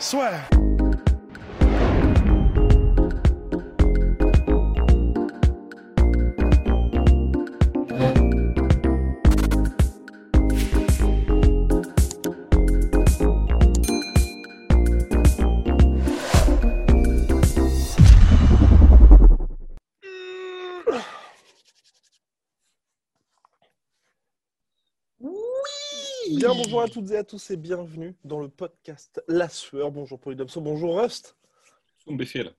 Soit. Bien bonjour à toutes et à tous et bienvenue dans le podcast La Sueur. Bonjour Polydopso, bonjour Rust. Befehl.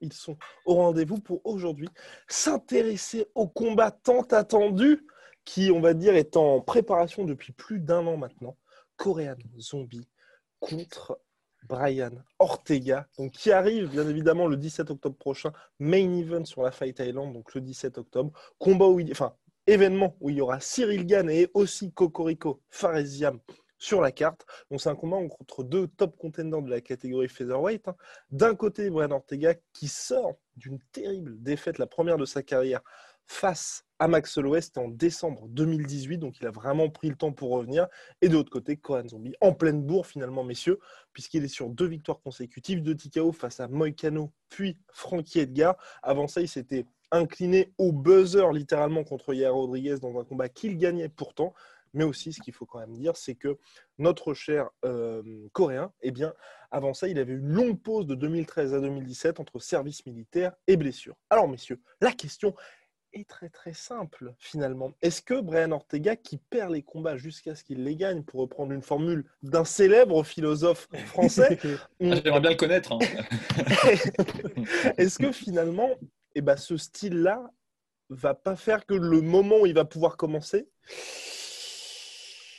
Ils sont au rendez-vous pour aujourd'hui s'intéresser au combat tant attendu qui, on va dire, est en préparation depuis plus d'un an maintenant. Korean Zombie contre Brian Ortega, donc qui arrive bien évidemment le 17 octobre prochain, main event sur la Fight Island, donc le 17 octobre. Combat où il, enfin, événement où il y aura Cyril Gann et aussi Cocorico Faresiam sur la carte. Donc c'est un combat entre deux top contenders de la catégorie featherweight. hein. D'un côté, Brian Ortega qui sort d'une terrible défaite, la première de sa carrière, face à Max Holloway, en décembre 2018, donc il a vraiment pris le temps pour revenir. Et de l'autre côté, Koran Zombie, en pleine bourre finalement, messieurs, puisqu'il est sur deux victoires consécutives, deux TKO face à Moicano, puis Frankie Edgar. Avant ça, il s'était incliné au buzzer littéralement contre Yair Rodriguez dans un combat qu'il gagnait pourtant. Mais aussi, ce qu'il faut quand même dire, c'est que notre cher euh, Coréen, eh bien, avant ça, il avait une longue pause de 2013 à 2017 entre service militaire et blessure. Alors, messieurs, la question est très très simple finalement. Est-ce que Brian Ortega, qui perd les combats jusqu'à ce qu'il les gagne, pour reprendre une formule d'un célèbre philosophe français, Ah, J'aimerais bien le connaître. hein. est-ce que finalement, eh ben, ce style-là va pas faire que le moment où il va pouvoir commencer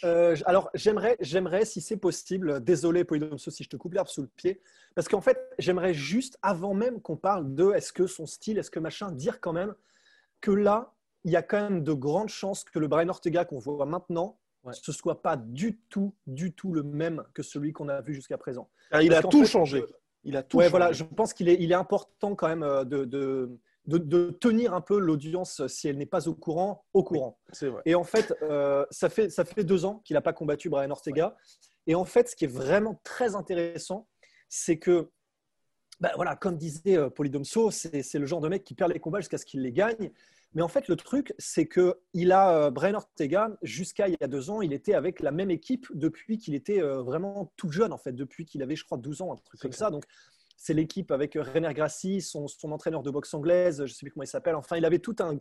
Euh, alors, j'aimerais, j'aimerais, si c'est possible, désolé Polydomso si je te coupe l'herbe sous le pied, parce qu'en fait, j'aimerais juste, avant même qu'on parle de est-ce que son style, est-ce que machin, dire quand même que là, il y a quand même de grandes chances que le Brian Ortega qu'on voit maintenant, Ouais. ce soit pas du tout, du tout le même que celui qu'on a vu jusqu'à présent. Car il Parce a tout fait, changé. Il a tout Ouais, changé. voilà, je pense qu'il est, il est important quand même euh, de, de, de- de tenir un peu l'audience, si elle n'est pas au courant, au courant. Vrai. Et en fait, euh, ça, fait ça fait deux ans qu'il n'a pas combattu Brian Ortega. Et en fait, ce qui est vraiment très intéressant, c'est que, bah voilà, comme disait euh, Polydomso, c'est c'est le genre de mec qui perd les combats jusqu'à ce qu'il les gagne. Mais en fait, le truc, c'est que il a euh, Brian Ortega jusqu'à il y a deux ans, il était avec la même équipe depuis qu'il était vraiment tout jeune, en fait, depuis qu'il avait, je crois, 12 ans, un truc comme ça. Donc, c'est l'équipe avec euh, René Grassi, son, son entraîneur de boxe anglaise, je ne sais plus comment il s'appelle. Enfin, il avait tout un,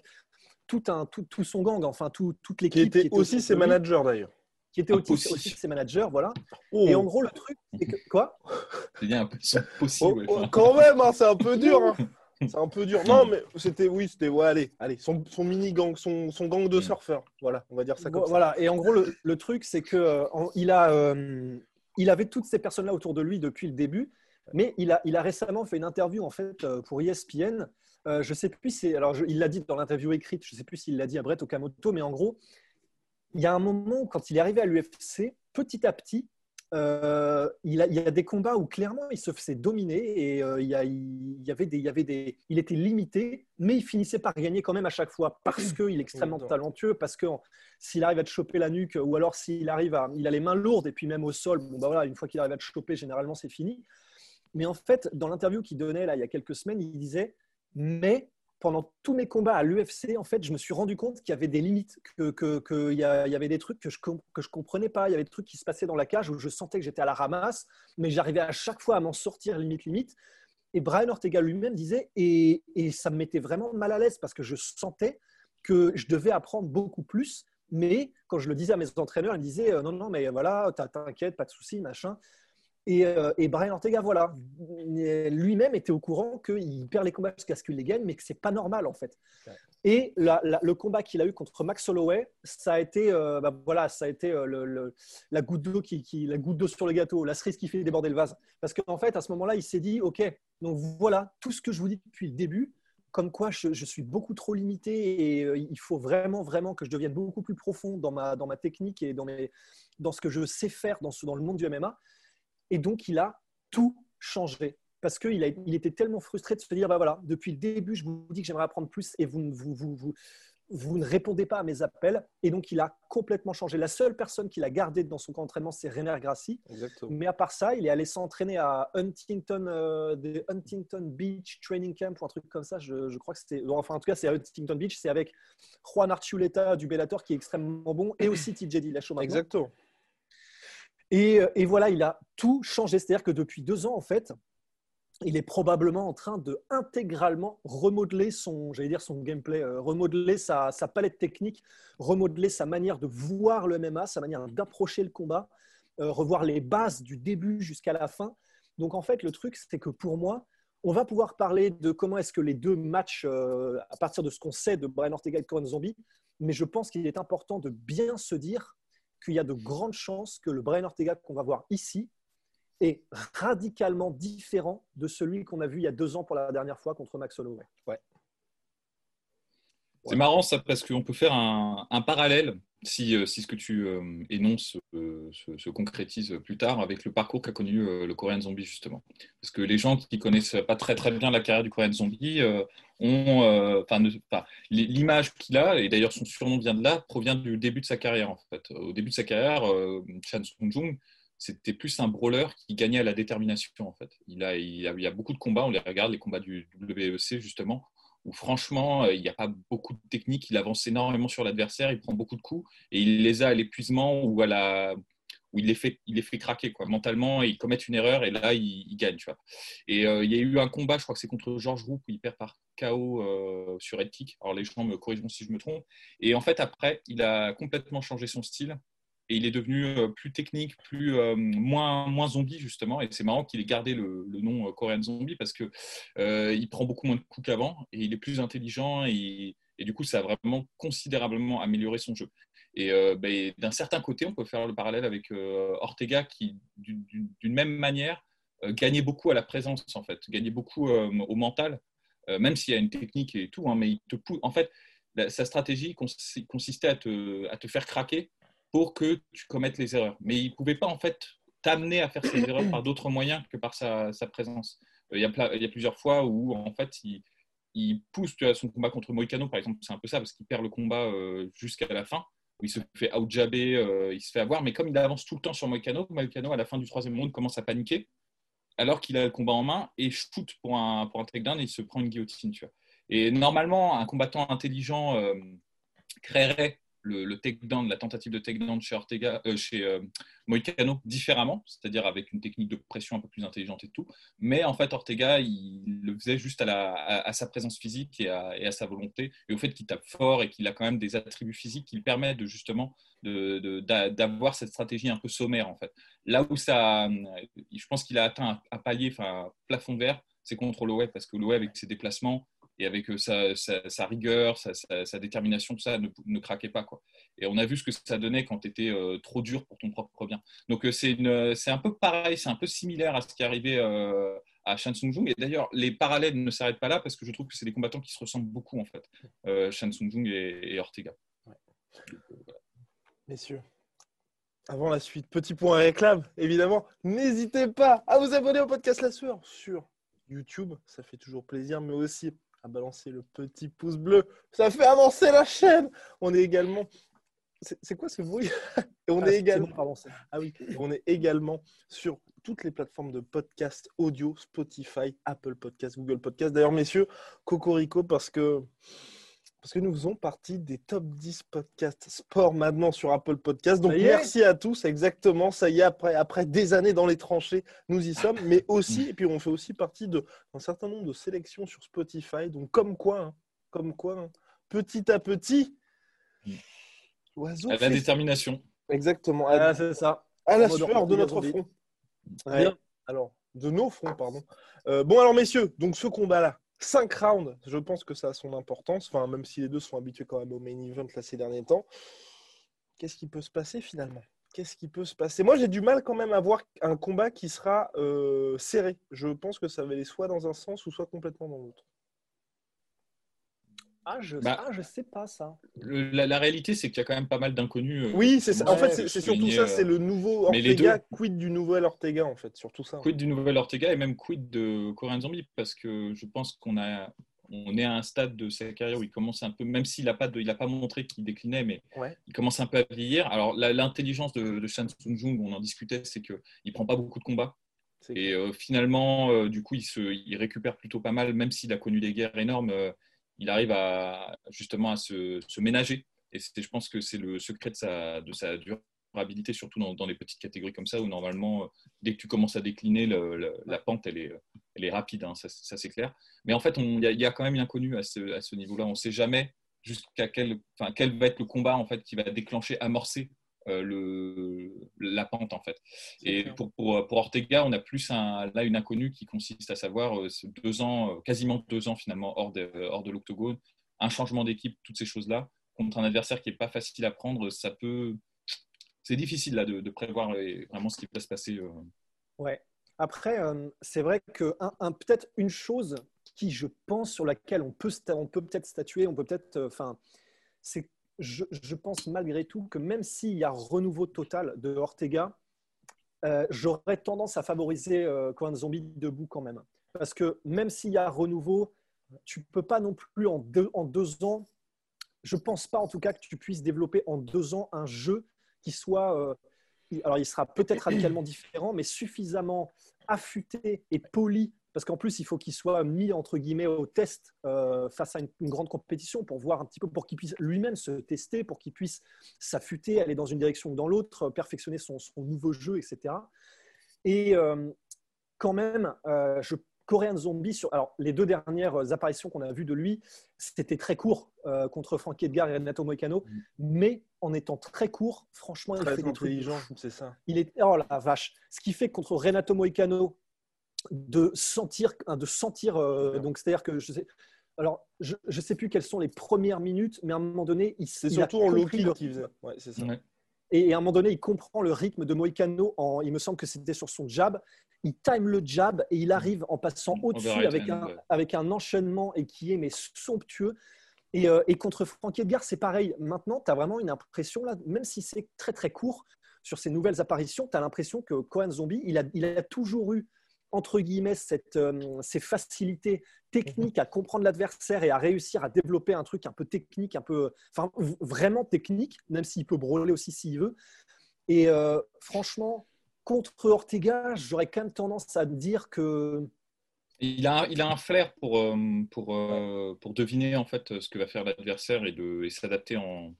tout un, tout, tout son gang, enfin, tout, toute Qui l'équipe. était aussi ses managers d'ailleurs. Qui était aussi, ses managers, voilà. Oh. Et en gros, le truc, c'est que quoi? C'est bien un peu c'est Oh, possible. oh, quand même, hein, c'est un peu dur. hein. C'est un peu dur. Non, mais c'était, oui, c'était, ouais, allez, allez, son, son mini gang, son, son gang de Mm. surfeurs. Voilà, on va dire ça comme ça. Voilà. Et en gros, le, le truc, c'est que euh, en- il a, euh, il avait toutes ces personnes-là autour de lui depuis le début, mais il a, il a récemment fait une interview en fait euh, pour ESPN. Euh, je sais plus, si- alors je- il l'a dit dans l'interview écrite. Je sais plus s'il l'a dit à Brett Okamoto, mais en gros, il y a un moment quand il est arrivé à l'UFC, petit à petit. euh, il, a- il y a des combats où clairement il se faisait dominer et euh, il, y a- il y avait des, il y avait des, il était limité, mais il finissait par gagner quand même à chaque fois parce qu'il est extrêmement talentueux, parce que s'il arrive à te choper la nuque ou alors s'il arrive à, il a les mains lourdes et puis même au sol, bon bah voilà, une fois qu'il arrive à te choper, généralement c'est fini. Mais en fait, dans l'interview qu'il donnait là il y a quelques semaines, il disait mais pendant tous mes combats à l'UFC, en fait, je me suis rendu compte qu'il y avait des limites, que que- que y, y avait des trucs que je com- que je comprenais pas, il y avait des trucs qui se passaient dans la cage où je sentais que j'étais à la ramasse, mais j'arrivais à chaque fois à m'en sortir limite limite. Et Brian Ortega lui-même disait, et, et ça me mettait vraiment mal à l'aise parce que je sentais que je devais apprendre beaucoup plus. Mais quand je le disais à mes entraîneurs, ils disaient euh, non, non, mais voilà, t'inquiète, pas de souci, machin. Et, euh, et Brian Ortega, voilà, lui-même était au courant qu'il perd les combats jusqu'à ce qu'il les gagne, mais que c'est pas normal en fait. Ouais. Et la- la- le combat qu'il a eu contre Max Holloway, ça a été, euh, bah, voilà, ça a été euh, le- le- la goutte d'eau qui, qui- la goutte d'eau sur le gâteau, la cerise qui fait déborder le vase. Parce qu'en fait, à ce moment-là, il s'est dit, ok, donc voilà tout ce que je vous dis depuis le début, comme quoi je, je suis beaucoup trop limité et il faut vraiment, vraiment que je devienne beaucoup plus profond dans ma, dans ma technique et dans, mes, dans ce que je sais faire dans, ce- dans le monde du MMA. Et donc, il a tout changé. Parce qu'il a- il était tellement frustré de se dire, bah voilà, depuis le début, je vous dis que j'aimerais apprendre plus et vous, ne- vous, vous, vous, vous ne répondez pas à mes appels. Et donc, il a complètement changé. La seule personne qu'il a gardée dans son camp d'entraînement, c'est René Grassi. Exactement. Mais à part ça, il est allé s'entraîner à Huntington, euh, des Huntington Beach Training Camp ou un truc comme ça. Je, je crois que c'était. Enfin, en tout cas, c'est à Huntington Beach. C'est avec Juan Archuleta du Bellator qui est extrêmement bon et aussi TJ Dillashaw. Exactement. Et, euh, et voilà, il a tout changé. C'est-à-dire que depuis deux ans, en fait, il est probablement en train de intégralement remodeler son, j'allais dire son gameplay, euh, remodeler sa, palette technique, remodeler sa manière de voir le MMA, sa manière d'approcher le combat, euh, revoir les bases du début jusqu'à la fin. Donc en fait, le truc, c'est que pour moi, on va pouvoir parler de comment est-ce que les deux matchs, à partir de ce qu'on sait de Brian Ortega et de Coran Zombie, mais je pense qu'il est important de bien se dire qu'il y a de grandes chances que le Brian Ortega qu'on va voir ici est radicalement différent de celui qu'on a vu il y a deux ans pour la dernière fois contre Max Holloway. C'est marrant ça parce qu'on peut faire un, parallèle si, euh, si ce que tu euh, énonces euh, se, se concrétise plus tard avec le parcours qu'a connu le Korean Zombie justement. Parce que les gens qui connaissent pas très très bien la carrière du Korean Zombie ont, l'image qu'il a et d'ailleurs son surnom vient de là provient du début de sa carrière en fait. Au début de sa carrière, Chan Sung Jung c'était plus un brawler qui gagnait à la détermination en fait. Il a, il a, a beaucoup de combats, on les regarde les combats du WEC justement où franchement, euh, il n'y a pas beaucoup de technique. Il avance énormément sur l'adversaire, il prend beaucoup de coups et il les a à l'épuisement ou à la où il les fait, il les fait craquer quoi. mentalement ils commettent une erreur et là il, gagne. Tu vois. Et euh, il y a eu un combat, je crois que c'est contre George Rook où il perd par KO euh, sur head. Alors les gens me corrigeront si je me trompe. Et en fait après, il a complètement changé son style et il est devenu euh, plus technique, plus euh, moins moins zombie justement. Et c'est marrant qu'il ait gardé le, nom euh, Korean Zombie parce que il prend beaucoup moins de coups qu'avant et il est plus intelligent et, du coup ça a vraiment considérablement amélioré son jeu. Et ben, d'un certain côté, on peut faire le parallèle avec Ortega qui, d'une même manière, gagnait beaucoup à la présence en fait, gagnait beaucoup au mental, même s'il y a une technique et tout, hein, mais il te pou- en fait, sa stratégie consi- consistait à te, à te faire craquer pour que tu commettes les erreurs. Mais il ne pouvait pas en fait t'amener à faire ces erreurs par d'autres moyens que par sa, sa présence. Euh, Il y, a pla- il y a plusieurs fois où en fait il, il pousse tu vois, son combat contre Moïcano, par exemple, c'est un peu ça, parce qu'il perd le combat euh, jusqu'à la fin, où il se fait outjabber, euh, il se fait avoir, mais comme il avance tout le temps sur Moïcano, Moïcano, à la fin du troisième round, commence à paniquer, alors qu'il a le combat en main, et shoot pour un, pour un takedown, et il se prend une guillotine. Tu vois. Et normalement, un combattant intelligent euh, créerait le, le takedown, la tentative de takedown chez, Ortega, euh, chez euh, différemment, c'est-à-dire avec une technique de pression un peu plus intelligente et tout. Mais en fait, Ortega, il le faisait juste à, la, à, sa présence physique et à, sa volonté, et au fait qu'il tape fort et qu'il a quand même des attributs physiques qui lui permettent de, justement d'avoir cette stratégie un peu sommaire. En fait. Là où ça, je pense qu'il a atteint un, un palier, enfin un plafond vert, c'est contre l'OE, parce que l'OE, avec ses déplacements, et avec sa, sa, sa rigueur, sa, sa, détermination, tout ça ne, ne, craquait pas. Quoi. Et on a vu ce que ça donnait quand tu étais euh, trop dur pour ton propre bien. Donc euh, c'est un peu pareil, c'est un peu similaire à ce qui est arrivé euh, à Shan Sung Jung. Et d'ailleurs, les parallèles ne s'arrêtent pas là parce que je trouve que c'est des combattants qui se ressemblent beaucoup en fait, euh, Shan Sung Jung et, et Ortega. Ouais. Messieurs, avant la suite, petit point réclame, évidemment, n'hésitez pas à vous abonner au podcast La Sueur sur YouTube, ça fait toujours plaisir, mais aussi à balancer le petit pouce bleu. Ça fait avancer la chaîne. On est également. C'est quoi ce bruit? Et on ah, est également. Bon, ah oui. On est également sur toutes les plateformes de podcast audio, Spotify, Apple Podcast, Google Podcast. D'ailleurs, messieurs, Cocorico, parce que parce que nous faisons partie des top 10 podcasts sport maintenant sur Apple Podcast. Donc merci à tous, exactement. Ça y est, après, après des années dans les tranchées, nous y sommes. Mais aussi, et puis on fait aussi partie d'un certain nombre de sélections sur Spotify. Donc comme quoi, hein, comme quoi, hein, petit à petit, l'oiseau. À la détermination. Exactement. Ah, c'est ça. À la sueur de notre front. Ouais. Alors, de nos fronts, pardon. Euh, bon, alors, messieurs, donc ce combat-là, 5 rounds, je pense que ça a son importance, même si les deux sont habitués quand même au main event là, ces derniers temps. Qu'est-ce qui peut se passer finalement? Qu'est-ce qui peut se passer? Moi, j'ai du mal quand même à voir un combat qui sera euh, serré. Je pense que ça va aller soit dans un sens ou soit complètement dans l'autre. Ah, je, Bah, ah, je sais pas ça. Le- la, la réalité, c'est qu'il y a quand même pas mal d'inconnus. euh, Oui, c'est ça. En fait, c'est surtout ça. euh, C'est le nouveau mais les Ortega, quid du nouvel Ortega, en fait. Surtout ça. Quid du nouvel Ortega et même quid de Korean Zombie parce que je pense qu'on a on est à un stade de sa carrière où il commence un peu, même s'il n'a pas, de- il a pas montré qu'il déclinait, mais Ouais. il commence un peu à vieillir. Alors l'intelligence de, de Shan Sung Jung, on en discutait, c'est qu'il ne prend pas beaucoup de combats et euh, finalement, euh, du coup, il, se, il récupère plutôt pas mal, même s'il a connu des guerres énormes. euh, il arrive à justement à se, ménager et je pense que c'est le secret de sa, durabilité, surtout dans, les petites catégories comme ça où normalement, euh, dès que tu commences à décliner, la pente, elle est, rapide, hein, ça, c'est clair. Mais en fait, il y, a- quand même une inconnue à ce, niveau-là. On ne sait jamais jusqu'à quel, va être le combat en fait qui va déclencher, amorcer le, la pente en fait. Et pour, pour, pour Ortega, on a plus un, là une inconnue qui consiste à savoir euh, deux ans, euh, quasiment deux ans finalement hors de, hors de l'octogone, un changement d'équipe, toutes ces choses-là contre un adversaire qui est pas facile à prendre, ça peut, c'est difficile là de, de prévoir euh, vraiment ce qui va se passer. euh. Ouais. Après, euh, c'est vrai que un, un- peut-être une chose qui, je pense, sur laquelle on peut, on peut peut-être statuer, on peut peut-être, euh, enfin, c'est, je, pense malgré tout que même s'il y a renouveau total de Ortega, euh, j'aurais tendance à favoriser euh, Conan Zombie debout quand même, parce que même s'il y a renouveau, tu peux pas non plus en deux, ans. Je pense pas en tout cas que tu puisses développer en deux ans un jeu qui soit euh, alors il sera peut-être radicalement différent, mais suffisamment affûté et poli, parce qu'en plus, il faut qu'il soit mis entre guillemets au test euh, face à une, une grande compétition pour voir un petit peu, pour qu'il puisse lui-même se tester, pour qu'il puisse s'affûter, aller dans une direction ou dans l'autre, perfectionner son, son nouveau jeu, etc. Et euh, quand même, euh, je Korean Zombie, sur, alors les deux dernières apparitions qu'on a vues de lui, c'était très court euh, contre Frank Edgar et Renato Moicano, Mm. mais en étant très court, franchement, il Très fait des trucs de intelligent, c'est ça. il est oh la vache ce qui fait que contre Renato Moicano de sentir de sentir euh, donc c'est à dire que je sais alors je ne sais plus quelles sont les premières minutes mais à un moment donné il, C'est surtout en low compris kick le qu'il faisait. rythme. Ouais, c'est ça. Ouais. et à un moment donné il comprend le rythme de Moicano en il me semble que c'était sur son jab il time le jab et il arrive en passant au-dessus avec un, ouais. avec un enchaînement et qui est mais somptueux et, euh, et contre Frank Edgar, c'est pareil. Maintenant, tu as vraiment une impression, là, même si c'est très très court, sur ces nouvelles apparitions, tu as l'impression que Cohen Zombie, il a, il a toujours eu, entre guillemets, cette, euh, ces facilités techniques à comprendre l'adversaire et à réussir à développer un truc un peu technique, un peu, enfin, vraiment technique, même s'il peut brûler aussi s'il veut. Et euh, franchement, contre Ortega, j'aurais quand même tendance à dire que Il a, il a un flair pour, euh, pour, pour deviner en fait ce que va faire l'adversaire et, de, et s'adapter en,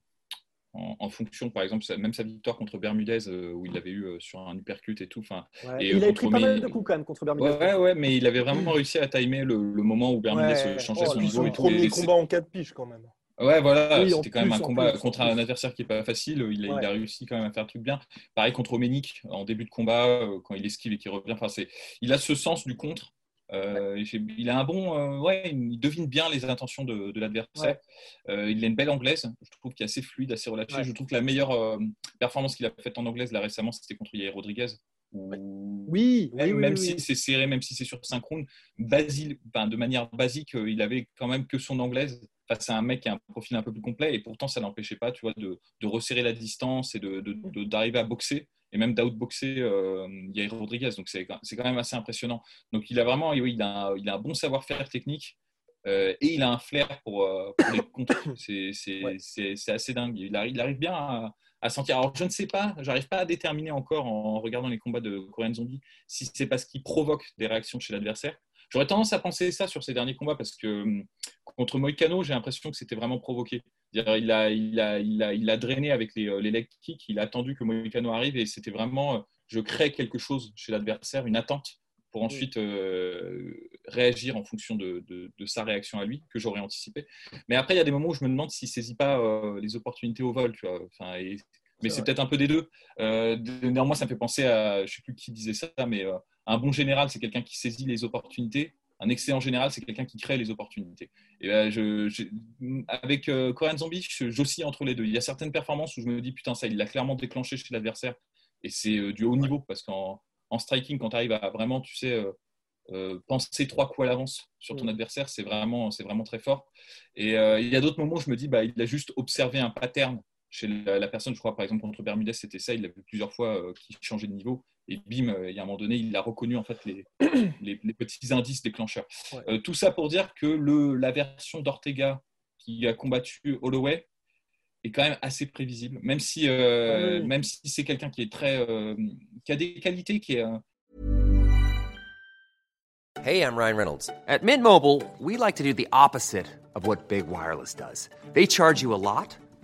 en, en fonction. Par exemple, même sa victoire contre Bermudez euh, où il l'avait eu euh, sur un uppercut et tout. Enfin, ouais, il avait contre pris pas mal de coups quand même contre Bermudez. ouais, ouais, ouais, mais il avait vraiment réussi à timer le, le moment où Bermudez changeait Oh, son son niveau et tout. premier combat en 4 piges quand même. Ouais, voilà, Oui, c'était quand même un combat plus, contre un adversaire qui n'est pas facile. Il a, Ouais. il a réussi quand même à faire un truc bien. Pareil contre Oménic en début de combat, euh, quand il esquive et qu'il revient. Enfin, c'est, il a ce sens du contre. Euh, il a un bon, euh, ouais, il devine bien les intentions de, de l'adversaire. Euh, il a une belle anglaise, je trouve qu'il est assez fluide, assez relâché. Ouais. Je trouve que la meilleure euh, performance qu'il a faite en anglaise là récemment, c'était contre Yair Rodriguez. où- Oui, oui, même, oui, si oui. c'est serré, même si c'est sur synchrone, Basile, enfin, de manière basique, il avait quand même que son anglaise face à un mec qui a un profil un peu plus complet, et pourtant ça n'empêchait pas, tu vois, de, de resserrer la distance et de, de- de- d'arriver à boxer et même d'outboxer euh, Yair Rodriguez. Donc c'est, quand même assez impressionnant. Donc il a vraiment, oui, il a, un- il a un bon savoir-faire technique. euh, et il a un flair pour, euh, pour les contres. C'est, Ouais. assez dingue. Il arrive, il arrive bien à, à sentir. Alors je ne sais pas, j'arrive pas à déterminer encore en regardant les combats de Korean Zombie si c'est parce qu'il provoque des réactions chez l'adversaire. J'aurais tendance à penser ça sur ces derniers combats parce que hum, contre Moicano, j'ai l'impression que c'était vraiment provoqué. Il a, il, a, il, a, il a drainé avec les, euh, les leg kicks, il a attendu que Moicano arrive et c'était vraiment, euh, je crée quelque chose chez l'adversaire, une attente pour ensuite euh, réagir en fonction de, de- de sa réaction à lui, que j'aurais anticipé. Mais après, il y a des moments où je me demande s'il ne saisit pas euh, les opportunités au vol. Tu vois. Enfin, et mais c'est peut-être un peu des deux. Euh, néanmoins, ça me fait penser à, je ne sais plus qui disait ça, mais un bon général, c'est quelqu'un qui saisit les opportunités. Un excellent général, c'est quelqu'un qui crée les opportunités. Et ben, je, avec euh, Korean Zombie, j'oscille entre les deux. Il y a certaines performances où je me dis, putain, ça, il l'a clairement déclenché chez l'adversaire. Et c'est euh, du haut niveau, parce qu'en en striking, quand tu arrives à vraiment, tu sais, penser trois coups à l'avance sur ton mm. adversaire, c'est vraiment, vraiment très fort. Et il y a d'autres moments où je me dis, bah, il a juste observé un pattern chez la, personne, je crois par exemple contre Bermudez, c'était ça, il l'a vu plusieurs fois euh, qu'il changeait de niveau. Et bim, euh, il y a un moment donné, il a reconnu en fait les, les, petits indices déclencheurs. Euh, tout ça pour dire que le, la version d'Ortega qui a combattu Holloway est quand même assez prévisible, même si, ah même si c'est quelqu'un qui est très, qui a des qualités, qui est Hey, I'm Ryan Reynolds. At Mint Mobile, we like to do the opposite of what Big Wireless does. They charge you a lot.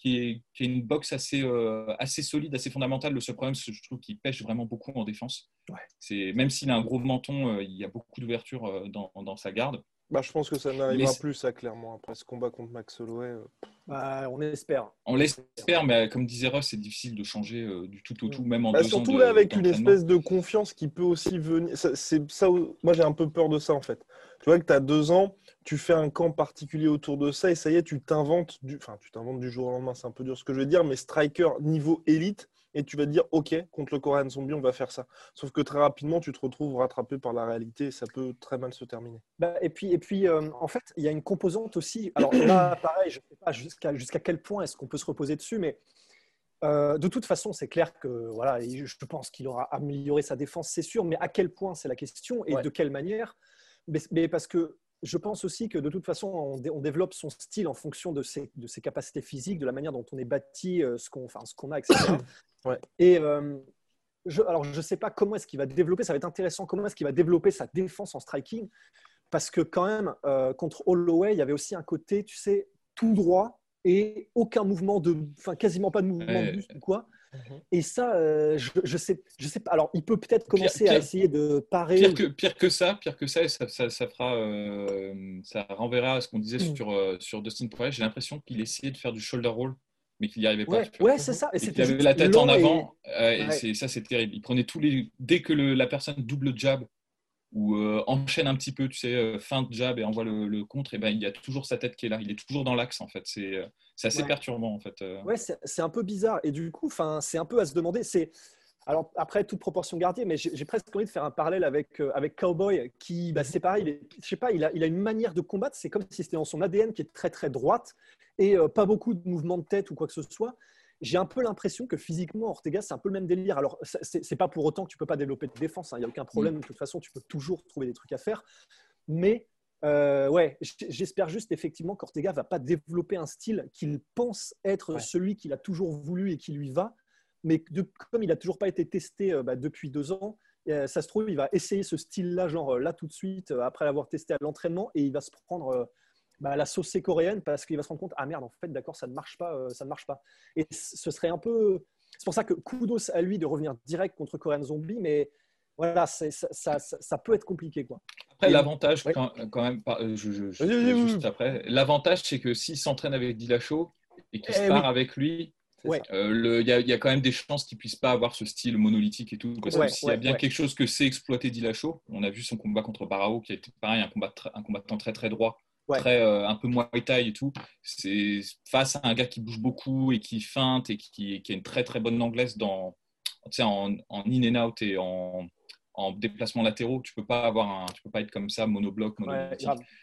qui est, qui est une boxe assez, euh, assez solide, assez fondamentale. Le seul problème, c'est que je trouve qu'il pêche vraiment beaucoup en défense. C'est, même s'il a un gros menton, euh, il y a beaucoup d'ouverture euh, dans, dans, sa garde. Bah, je pense que ça n'arrivera plus, ça, clairement, après ce combat contre Max Holloway. Bah, on espère. On l'espère, mais comme disait Ross, c'est difficile de changer du tout au tout, même en bah, Surtout là, avec une espèce de confiance qui peut aussi venir. C'est ça, moi, j'ai un peu peur de ça, en fait. Tu vois que tu as deux ans, tu fais un camp particulier autour de ça et ça y est, tu t'inventes du, enfin, tu t'inventes du jour au lendemain, c'est un peu dur ce que je veux dire, mais striker niveau élite et tu vas te dire ok contre le Korean Zombie on va faire ça. Sauf que très rapidement tu te retrouves rattrapé par la réalité et ça peut très mal se terminer. Bah, et puis et puis euh, en fait il y a une composante aussi. Alors là pareil je ne sais pas jusqu'à jusqu'à quel point est-ce qu'on peut se reposer dessus, mais euh, de toute façon, c'est clair que voilà, je pense qu'il aura amélioré sa défense, c'est sûr, mais à quel point c'est la question et de quelle manière mais, mais, parce que je pense aussi que de toute façon, on, développe son style en fonction de ses, de ses, capacités physiques, de la manière dont on est bâti, euh, ce qu'on enfin, qu'on a, etc. Et euh, je, alors, je ne sais pas comment est-ce qu'il va développer, ça va être intéressant, comment est-ce qu'il va développer sa défense en striking, parce que quand même, euh, contre Holloway, il y avait aussi un côté, tu sais, tout droit et aucun mouvement de, enfin, quasiment pas de mouvement de buste ou quoi. Mhm. Et ça, euh, je, je, sais, je sais pas. Alors, il peut peut-être commencer à essayer de parer. Pire que, pire que ça, pire que ça, ça, ça, fera, euh, ça renverra à ce qu'on disait mm. sur, euh, sur Dustin Poirier. J'ai l'impression qu'il essayait de faire du shoulder roll, mais qu'il n'y arrivait pas. Ouais, c'est ça. Et, il avait la tête en avant. Et, ça, c'est terrible. Il prenait tous les. Dès que le, la personne double jab ou enchaîne un petit peu, tu sais, fin de jab et envoie le, le contre, et ben, il y a toujours sa tête qui est là. Il est toujours dans l'axe, en fait. C'est c'est assez perturbant en fait. Euh. Ouais, c'est un peu bizarre. Et du coup, c'est un peu à se demander. C'est alors après toute proportion gardée, mais j'ai presque envie de faire un parallèle avec euh, avec Cowboy, qui bah, c'est pareil. je sais pas, il a, il a une manière de combattre. C'est comme si c'était dans son ADN qui est très très droite et euh, pas beaucoup de mouvements de tête ou quoi que ce soit. J'ai un peu l'impression que physiquement, Ortega, c'est un peu le même délire. Alors, c'est pas pour autant que tu peux pas développer de défense. Hein. Il n'y a aucun problème. Mm. De toute façon, tu peux toujours trouver des trucs à faire. Mais euh, ouais, j'espère juste effectivement qu'Ortega va pas développer un style qu'il pense être celui qu'il a toujours voulu et qui lui va, mais comme il n'a toujours pas été testé euh, bah, depuis deux ans, euh, ça se trouve, il va essayer ce style-là, genre là tout de suite, après l'avoir testé à l'entraînement, et il va se prendre bah, la sauce coréenne parce qu'il va se rendre compte, ah merde, en fait, d'accord, ça ne marche pas, ça ne marche pas. Et ce serait un peu, c'est pour ça que kudos à lui de revenir direct contre Korean Zombie, mais voilà, ça, ça, ça, peut être compliqué. Quoi. Après, l'avantage, quand, même, euh, je, juste après, l'avantage, c'est que s'il s'entraîne avec Dillashaw et qu'il se eh part avec lui, euh, il y, y, a quand même des chances qu'il puisse pas avoir ce style monolithique et tout. Parce que s'il y a bien quelque chose que c'est exploiter Dillashaw, on a vu son combat contre Barao qui a été pareil, un, combat un combattant très très droit, très, euh, un peu moins taille et tout. C'est face à un gars qui bouge beaucoup et qui feinte et qui, qui a une très très bonne anglaise dans, en, en in and out et en, en déplacement latéraux, tu peux pas avoir un, tu peux pas être comme ça monobloc,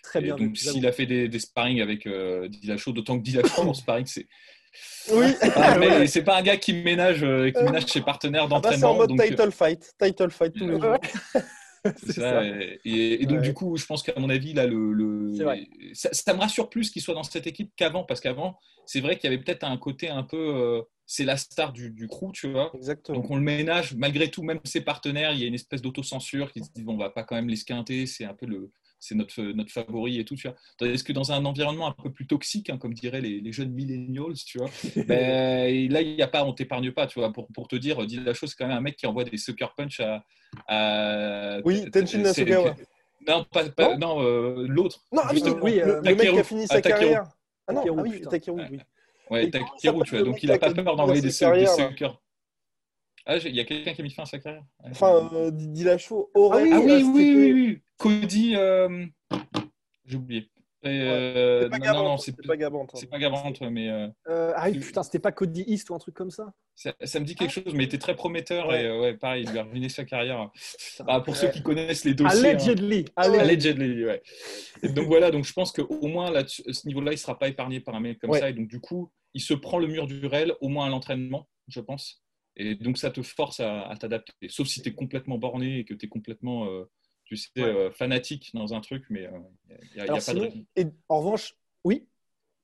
très bien. donc s'il a fait des, des sparring avec euh, Dillashaw, d'autant que Dillashaw en sparring c'est oui. c'est pas, un gars qui ménage, euh, qui ménage ses partenaires ah bah, d'entraînement. c'est en mode title fight, title fight tous les jours. Ça, Et, donc, du coup, je pense qu'à mon avis, là, le, Ça, me rassure plus qu'il soit dans cette équipe qu'avant, parce qu'avant, c'est vrai qu'il y avait peut-être un côté un peu. Euh, c'est la star du, du crew, tu vois. Exactement. Donc on le ménage, malgré tout, même ses partenaires, il y a une espèce d'autocensure qui se dit bon, on va pas quand même l'esquinter, c'est un peu le, c'est notre, notre favori et tout, tu vois. Tandis que dans un environnement un peu plus toxique, hein, comme diraient les, les, jeunes millennials, tu vois, ben, là, il y a pas, on t'épargne pas, tu vois. Pour, pour te dire, dis la chose, c'est quand même un mec qui envoie des sucker punch à. à oui, Tenshin Nasukawa. Non, pas, pas, non, euh, l'autre. Non, ah, justement. oui, euh, le mec qui a fini sa carrière. Ah non, ah oui. Takeru, oui. Ouais, Takeru, tu vois. Donc il a pas peur d'envoyer des, des suckers. Ah, il y a quelqu'un qui a mis fin à sa carrière. Enfin, euh, Dillashaw aurait. Ah oui, ah oui, oui, oui, oui, Cody. Euh... J'ai oublié. Euh, c'est pas non, Gabante, non, c'est pas Gabante. C'est pas Gabante, mais. Euh, Euh, ah putain, c'était pas Cody East ou un truc comme ça? Ça, ça me dit quelque chose, mais il était très prometteur et euh, ouais, pareil, il lui a ruiné sa carrière. Bah, pour ceux qui connaissent les dossiers. Allegedly. hein. Allegedly. Ouais. Et donc voilà, donc je pense qu'au moins là, à ce niveau-là, il ne sera pas épargné par un mec comme Ouais. ça. Et donc du coup, il se prend le mur du réel, au moins à l'entraînement, je pense. Et donc ça te force à, à t'adapter. Sauf si tu es complètement borné et que tu es complètement, euh, tu sais, Ouais. euh, fanatique dans un truc, mais il n'y a, y a Alors pas sinon, de. Et En revanche, oui.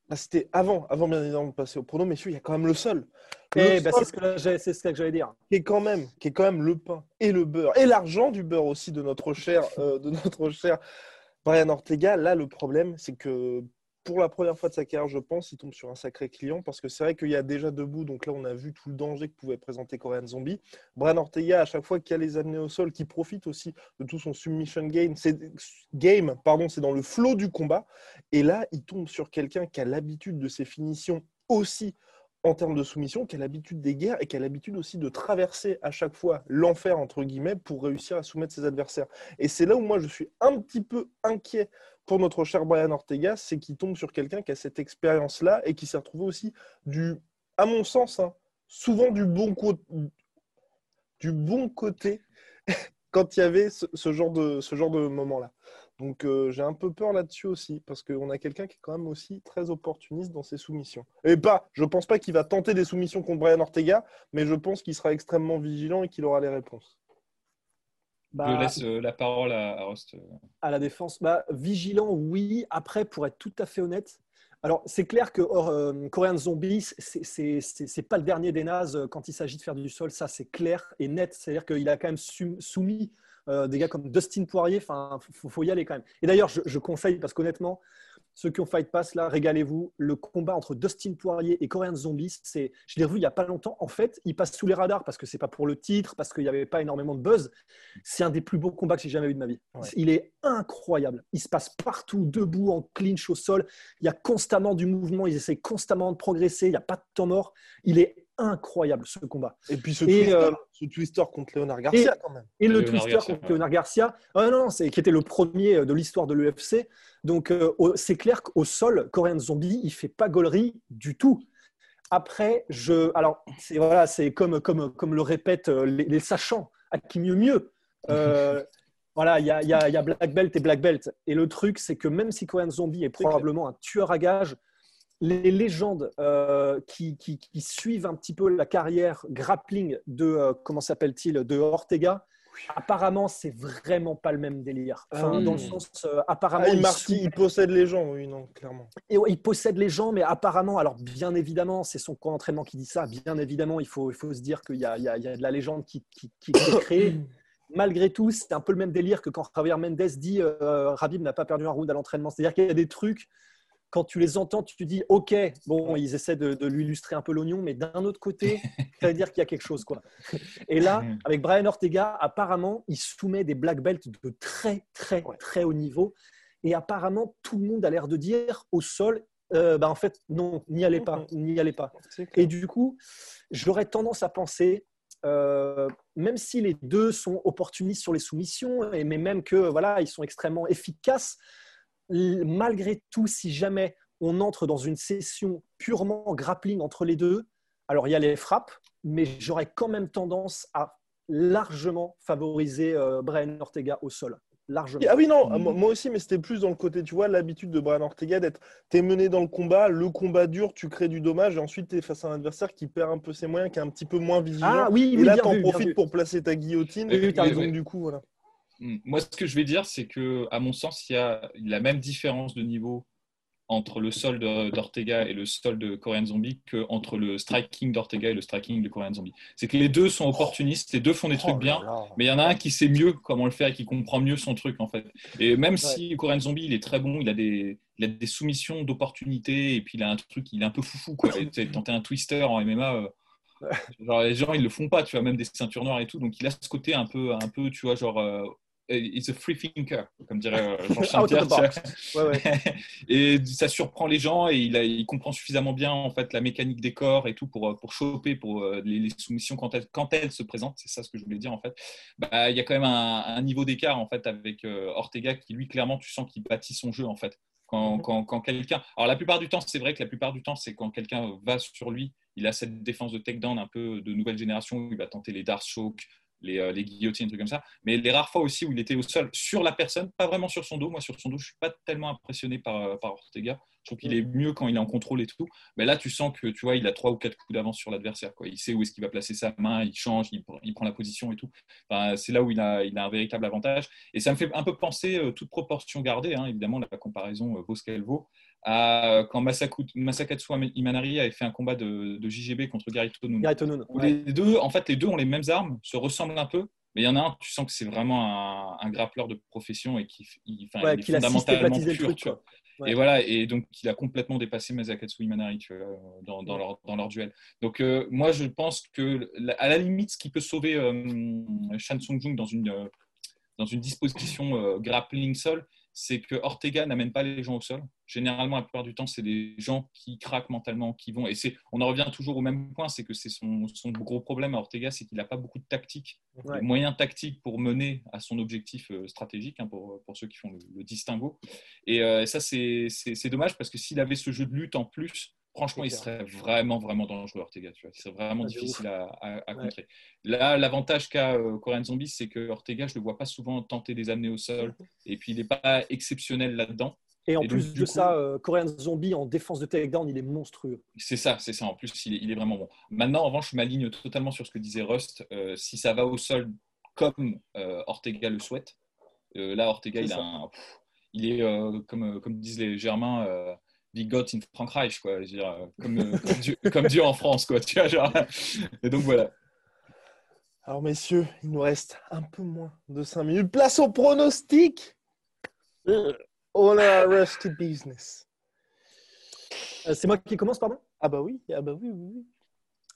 ah, c'était avant, avant bien évidemment de passer au prono, messieurs, il y a quand même le sol. Le Eh ben, sol c'est ce que j'ai- c'est ce que j'allais dire. qui est quand même, qui est quand même le pain et le beurre et l'argent du beurre aussi de notre cher, euh, de notre cher Brian Ortega. Là, le problème, c'est que pour la première fois de sa carrière, je pense, il tombe sur un sacré client parce que c'est vrai qu'il y a déjà debout. Donc là, on a vu tout le danger que pouvait présenter Korean Zombie. Brian Ortega, à chaque fois qu'il a les amener au sol, qui profite aussi de tout son submission game, c'est game, pardon, c'est dans le flow du combat. Et là, il tombe sur quelqu'un qui a l'habitude de ses finitions aussi en termes de soumission, qui a l'habitude des guerres et qui a l'habitude aussi de traverser à chaque fois l'enfer, entre guillemets, pour réussir à soumettre ses adversaires. Et c'est là où moi je suis un petit peu inquiet pour notre cher Brian Ortega, c'est qu'il tombe sur quelqu'un qui a cette expérience-là et qui s'est retrouvé aussi du, à mon sens, hein, souvent du bon, côté quand il y avait ce genre de, ce genre de moment-là. Donc euh, j'ai un peu peur là-dessus aussi, parce qu'on a quelqu'un qui est quand même aussi très opportuniste dans ses soumissions. Et pas, je pense pas qu'il va tenter des soumissions contre Brian Ortega, mais je pense qu'il sera extrêmement vigilant et qu'il aura les réponses. Bah, Je laisse euh, la parole à, à Rost. à la défense. Bah, vigilant, oui. Après, pour être tout à fait honnête, alors c'est clair que euh, Korean Zombie, c'est- c'est pas le dernier des nazes euh, quand il s'agit de faire du sol. Ça, c'est clair et net. C'est-à-dire qu'il a quand même sou- soumis euh, des gars comme Dustin Poirier. Enfin, faut, faut y aller quand même. Et d'ailleurs, je, je conseille parce qu'honnêtement, ceux qui ont Fight Pass, là, régalez-vous. Le combat entre Dustin Poirier et Korean Zombie, c'est, je l'ai revu il n'y a pas longtemps. En fait, il passe sous les radars parce que c'est pas pour le titre, parce qu'il n'y avait pas énormément de buzz. C'est un des plus beaux combats que j'ai jamais vu de ma vie. Ouais. Il est incroyable. Il se passe partout, debout, en clinch au sol. Il y a constamment du mouvement. Ils essayent constamment de progresser. Il n'y a pas de temps mort. Il est incroyable ce combat. Et puis ce, Et, twister, euh, ce twister contre Leonard Garcia, quand même. Et le Leonard twister Garcia, contre ouais. Leonard Garcia, ah non, c'est qui était le premier de l'histoire de l'UFC. Donc euh, au- c'est clair qu'au sol, Korean Zombie, il fait pas gaulerie du tout. Après, je, alors c'est voilà, c'est comme comme comme le répètent euh, les, les sachants, à qui mieux mieux. Euh, voilà, il y a, y a Black Belt et Black Belt. Et le truc, c'est que même si Korean Zombie est probablement un tueur à gages, les légendes euh, qui, qui- qui suivent un petit peu la carrière grappling de, euh, comment s'appelle-t-il, de Ortega, apparemment, c'est vraiment pas le même délire. Enfin, Ah. Dans le sens, euh, apparemment, Ah, il, possède les gens, oui, non, clairement. et ouais, il possède les gens, mais apparemment, alors bien évidemment, c'est son camp d'entraînement qui dit ça. Bien évidemment, il faut, il faut se dire qu'il y y a- il y a de la légende qui, qui, qui est créée. Malgré tout, c'est un peu le même délire que quand Javier Mendes dit euh, Rabib n'a pas perdu un round à l'entraînement. C'est-à-dire qu'il y a des trucs, quand tu les entends, tu te dis Ok, bon, ils essaient de, de lui illustrer un peu l'oignon, mais d'un autre côté, ça veut dire qu'il y a quelque chose. quoi. Et là, avec Brian Ortega, apparemment, il soumet des black belts de très, très, très haut niveau. Et apparemment, tout le monde a l'air de dire au sol, euh, bah, en fait, non, n'y allez pas, n'y allez pas. Et du coup, j'aurais tendance à penser, euh, même si les deux sont opportunistes sur les soumissions, et, mais même que voilà, ils sont extrêmement efficaces, malgré tout, si jamais on entre dans une session purement grappling entre les deux, alors il y a les frappes, mais j'aurais quand même tendance à largement favoriser euh, Brian Ortega au sol. Largement. Ah oui, non, moi moi aussi, mais c'était plus dans le côté, tu vois, l'habitude de Brian Ortega d'être, t'es mené dans le combat, le combat dure, tu crées du dommage, et ensuite t'es face à un adversaire qui perd un peu ses moyens, qui est un petit peu moins vigilant. Ah oui, et oui, là, t'en profites pour placer ta guillotine. Oui, et donc, du coup, voilà. Mm. Moi, ce que je vais dire, c'est que, à mon sens, il y a la même différence de niveau entre le sol d'Ortega et le sol de Korean Zombie qu'entre le striking d'Ortega et le striking de Korean Zombie. C'est que les deux sont opportunistes, les deux font des trucs Oh bien, là mais il y en a un qui sait mieux comment le faire et qui comprend mieux son truc en fait. Et même si Korean Zombie il est très bon, il a des, il a des soumissions d'opportunité et puis il a un truc, il est un peu foufou quoi. Tenter un twister en MMA, euh, genre, les gens ils le font pas, tu vois, même des ceintures noires et tout. Donc il a ce côté un peu, un peu, tu vois, genre. euh, It's a free thinker, comme dirait euh, Jean vois. Ouais, ouais. et ça surprend les gens et il, a- il comprend suffisamment bien en fait la mécanique des corps et tout pour, euh, pour choper pour euh, les, les soumissions quand elles, quand elles se présentent. C'est ça ce que je voulais dire en fait. Bah, il y a quand même un, un niveau d'écart en fait avec euh, Ortega qui lui clairement tu sens qu'il bâtit son jeu en fait. Quand, quand, quand quelqu'un. Alors la plupart du temps, c'est vrai que la plupart du temps, c'est quand quelqu'un va sur lui, il a cette défense de takedown un peu de nouvelle génération où il va tenter les dark choke, les, euh, les guillotines, trucs comme ça. Mais les rares fois aussi où il était au sol sur la personne, pas vraiment sur son dos. Moi, sur son dos, je suis pas tellement impressionné par, euh, par Ortega. Je trouve qu'il est mieux quand il est en contrôle et tout. Mais là, tu sens que tu vois, il a trois ou quatre coups d'avance sur l'adversaire. quoi. Il sait où est-ce qu'il va placer sa main, il change, il, pr- il prend la position et tout. Enfin, c'est là où il a, il a un véritable avantage. Et ça me fait un peu penser, euh, toute proportion gardée, hein, évidemment, la comparaison euh, vaut ce qu'elle vaut, à euh, quand Masaku- Masakatsu Imanari avait fait un combat de, de JGB contre Garito ouais. Les deux, en fait, les deux ont les mêmes armes, se ressemblent un peu, mais il y en a un, tu sens que c'est vraiment un, un grappleur de profession et qui il, Ouais, il est qu'il a fondamentalement pur, truc, tu vois. quoi. Ouais. Et voilà, et donc il a complètement dépassé Masakatsu Imanari tu vois, dans, dans leur, dans leur duel. Donc euh, moi, je pense que la- à la limite, ce qui peut sauver euh, Shan Sung-jung dans une, euh, dans une disposition euh, grappling sol, c'est que Ortega n'amène pas les gens au sol. Généralement, la plupart du temps, c'est des gens qui craquent mentalement, qui vont. Et c'est, on en revient toujours au même point, c'est que c'est son, son gros problème à Ortega, c'est qu'il n'a pas beaucoup de tactique, Ouais. de moyens tactiques pour mener à son objectif euh, stratégique, hein, pour, pour ceux qui font le, le distinguo. Et euh, ça, c'est dommage parce que s'il avait ce jeu de lutte en plus, franchement, il serait vraiment, vraiment dangereux, Ortega. Tu vois. Il serait vraiment Ah, difficile à, à- à Ouais. contrer. Là, l'avantage qu'a euh, Korean Zombie, c'est que Ortega, je le vois pas souvent tenter des amener au sol. Et puis, il n'est pas exceptionnel là-dedans. Et en Et plus de coup- ça, euh, Korean Zombie en défense de takedown, il est monstrueux. C'est ça, c'est ça. En plus, il est, il est vraiment bon. Maintenant, en revanche, je m'aligne totalement sur ce que disait Rust. Euh, si ça va au sol comme euh, Ortega le souhaite, euh, là, Ortega, il, a un- pff, il est, comme, comme disent les Germains, Big God in Frankreich, quoi. Je veux dire, euh, comme, euh, comme, Dieu, comme Dieu en France, quoi. Tu vois, genre. Et donc, voilà. Alors, messieurs, il nous reste un peu moins de 5 minutes. Place au pronostic. Euh, On a rusty business. Euh, c'est moi qui commence, pardon? Ah bah oui, ah bah oui, oui, oui.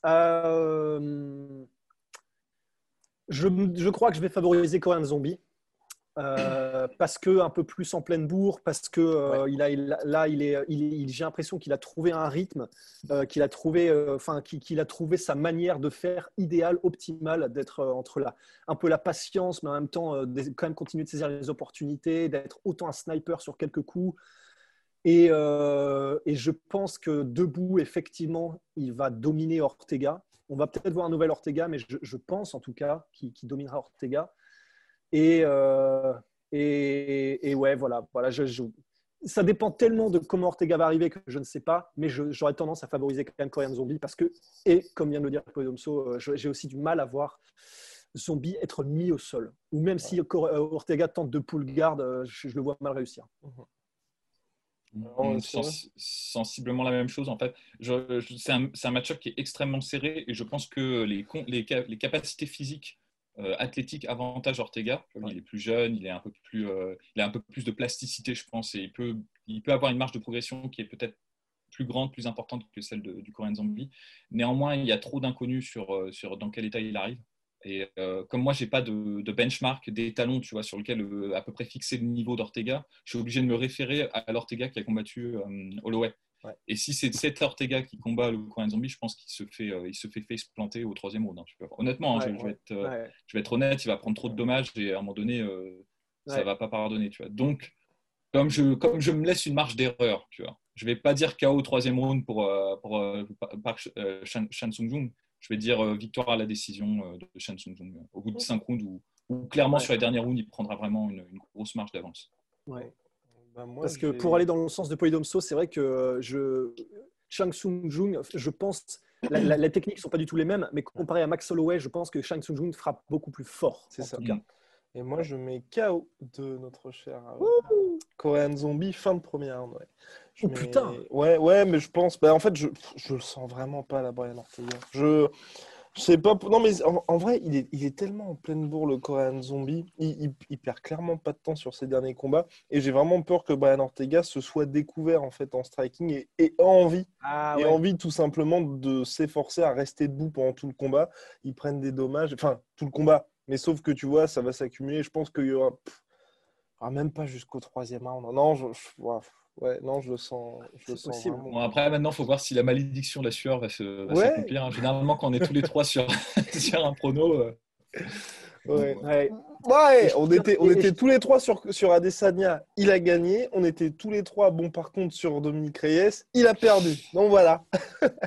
Euh, je, je crois que je vais favoriser Korean Zombie. Euh, parce que un peu plus en pleine bourre, parce que euh, il a, il a- là il est, il, j'ai l'impression qu'il a trouvé un rythme, euh, qu'il a trouvé, enfin qu'il, a trouvé sa manière de faire idéale, optimale, d'être entre la, un peu la patience, mais en même temps quand même continuer de saisir les opportunités, d'être autant un sniper sur quelques coups. Et, et je pense que debout, effectivement, il va dominer Ortega. On va peut-être voir un nouvel Ortega, mais je, je pense en tout cas qu'il qu'il dominera Ortega. Et, euh, et, et ouais, voilà. voilà je, je- ça dépend tellement de comment Ortega va arriver que je ne sais pas, mais j'aurais tendance à favoriser quand même Korean Zombie parce que, et comme vient de le dire Podomso, euh, j'ai aussi du mal à voir Zombie être mis au sol. Ou même si euh, Ortega tente de pull guard, euh, je, je le vois mal réussir. Mm, sens- sensiblement la même chose en fait. C'est un, c'est un match-up qui est extrêmement serré et je pense que les, les capacités physiques euh, athlétiques avantagent Ortega. Il est plus jeune, il, est un peu plus, euh, il a un peu plus de plasticité, je pense, et il peut, il peut avoir une marge de progression qui est peut-être plus grande, plus importante que celle de- du Korean Zombie. Néanmoins, il y a trop d'inconnus sur, euh, sur dans quel état il arrive. Et euh, comme moi, j'ai pas de, de benchmark, d'étalon, tu vois, sur lequel euh, à peu près fixer le niveau d'Ortega, je suis obligé de me référer à l'Ortega qui a combattu euh, Holloway. Ouais. Et si c'est cet Ortega qui combat le Korean Zombie, je pense qu'il se fait, euh, il se fait face planter au troisième round. hein. Honnêtement, hein, Ouais, je, je vais ouais, être, euh, je vais être honnête, il va prendre trop de dommages et à un moment donné, euh, ça va pas pardonner, tu vois. Donc, comme je, comme je me laisse une marge d'erreur, tu vois, je vais pas dire KO au troisième round pour, euh, pour, Park Shan, Shan Sung-jung, je vais dire victoire à la décision de Shan Sung-jung euh, au bout de cinq rounds où, où clairement sur les derniers rounds, il prendra vraiment une, une grosse marge d'avance. Ouais. Bah, moi, Parce que pour aller dans le sens de Polydomso, c'est vrai que euh, je, Shang Tsung Jung, je pense, la- la- les techniques ne sont pas du tout les mêmes, mais comparé à Max Holloway, je pense que Shang Tsung Jung frappe beaucoup plus fort. C'est ça. tout cas. Et moi, je mets KO de notre cher euh, Korean Zombie, fin de première round. Ouais. Je Oh, mets- putain. Ouais, ouais, mais je pense. Bah, en fait, je, je le sens vraiment pas, la Brian Ortega. Je. Sais pas. Non, mais en, en vrai, il est, il est tellement en pleine bourre, le Korean Zombie. Il, il, il perd clairement pas de temps sur ses derniers combats. Et j'ai vraiment peur que Brian Ortega se soit découvert en fait en striking et, et ait envie Ah et envie tout simplement de s'efforcer à rester debout pendant tout le combat. Ils prennent des dommages, enfin tout le combat, mais sauf que tu vois, ça va s'accumuler. Je pense qu'il y aura, pff, il y aura même pas jusqu'au troisième round. Non, je, je- ouais, non, je le sens, je le C'est sens possible. vraiment. Bon, après, maintenant, il faut voir si la malédiction de la sueur va se- va Ouais. s'accomplir. hein. Généralement, quand on est tous les trois sur, sur un prono, euh, Ouais. Ouais. Ouais, on était, on était tous les trois sur, sur Adesanya, il a gagné. On était tous les trois, bon, par contre, sur Dominique Reyes, il a perdu. Donc voilà.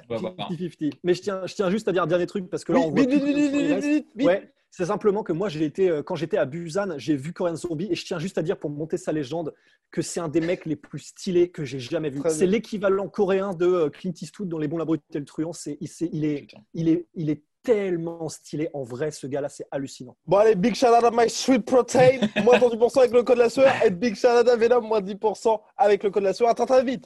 on va voir. 50-50. Mais je tiens, je tiens juste à dire un dernier truc parce que là, Oui, on voit vite, plus vite, de vite, sur les vite, restes. vite, vite. Ouais, c'est simplement que moi, j'ai été, euh, quand j'étais à Busan, j'ai vu Korean Zombie et je tiens juste à dire pour monter sa légende que c'est un des mecs les plus stylés que j'ai jamais vu. C'est l'équivalent coréen de euh, Clint Eastwood dans Les Bons, la Brute et le Truand. C'est, il, c'est- il, est, il, est, il est tellement stylé. En vrai, ce gars-là, c'est hallucinant. Bon allez, Big shout out à My Sweet Protein, moins 10% avec le code de la sueur, et Big shout out à Venom, moins 10% avec le code de la sueur. Attends, très vite.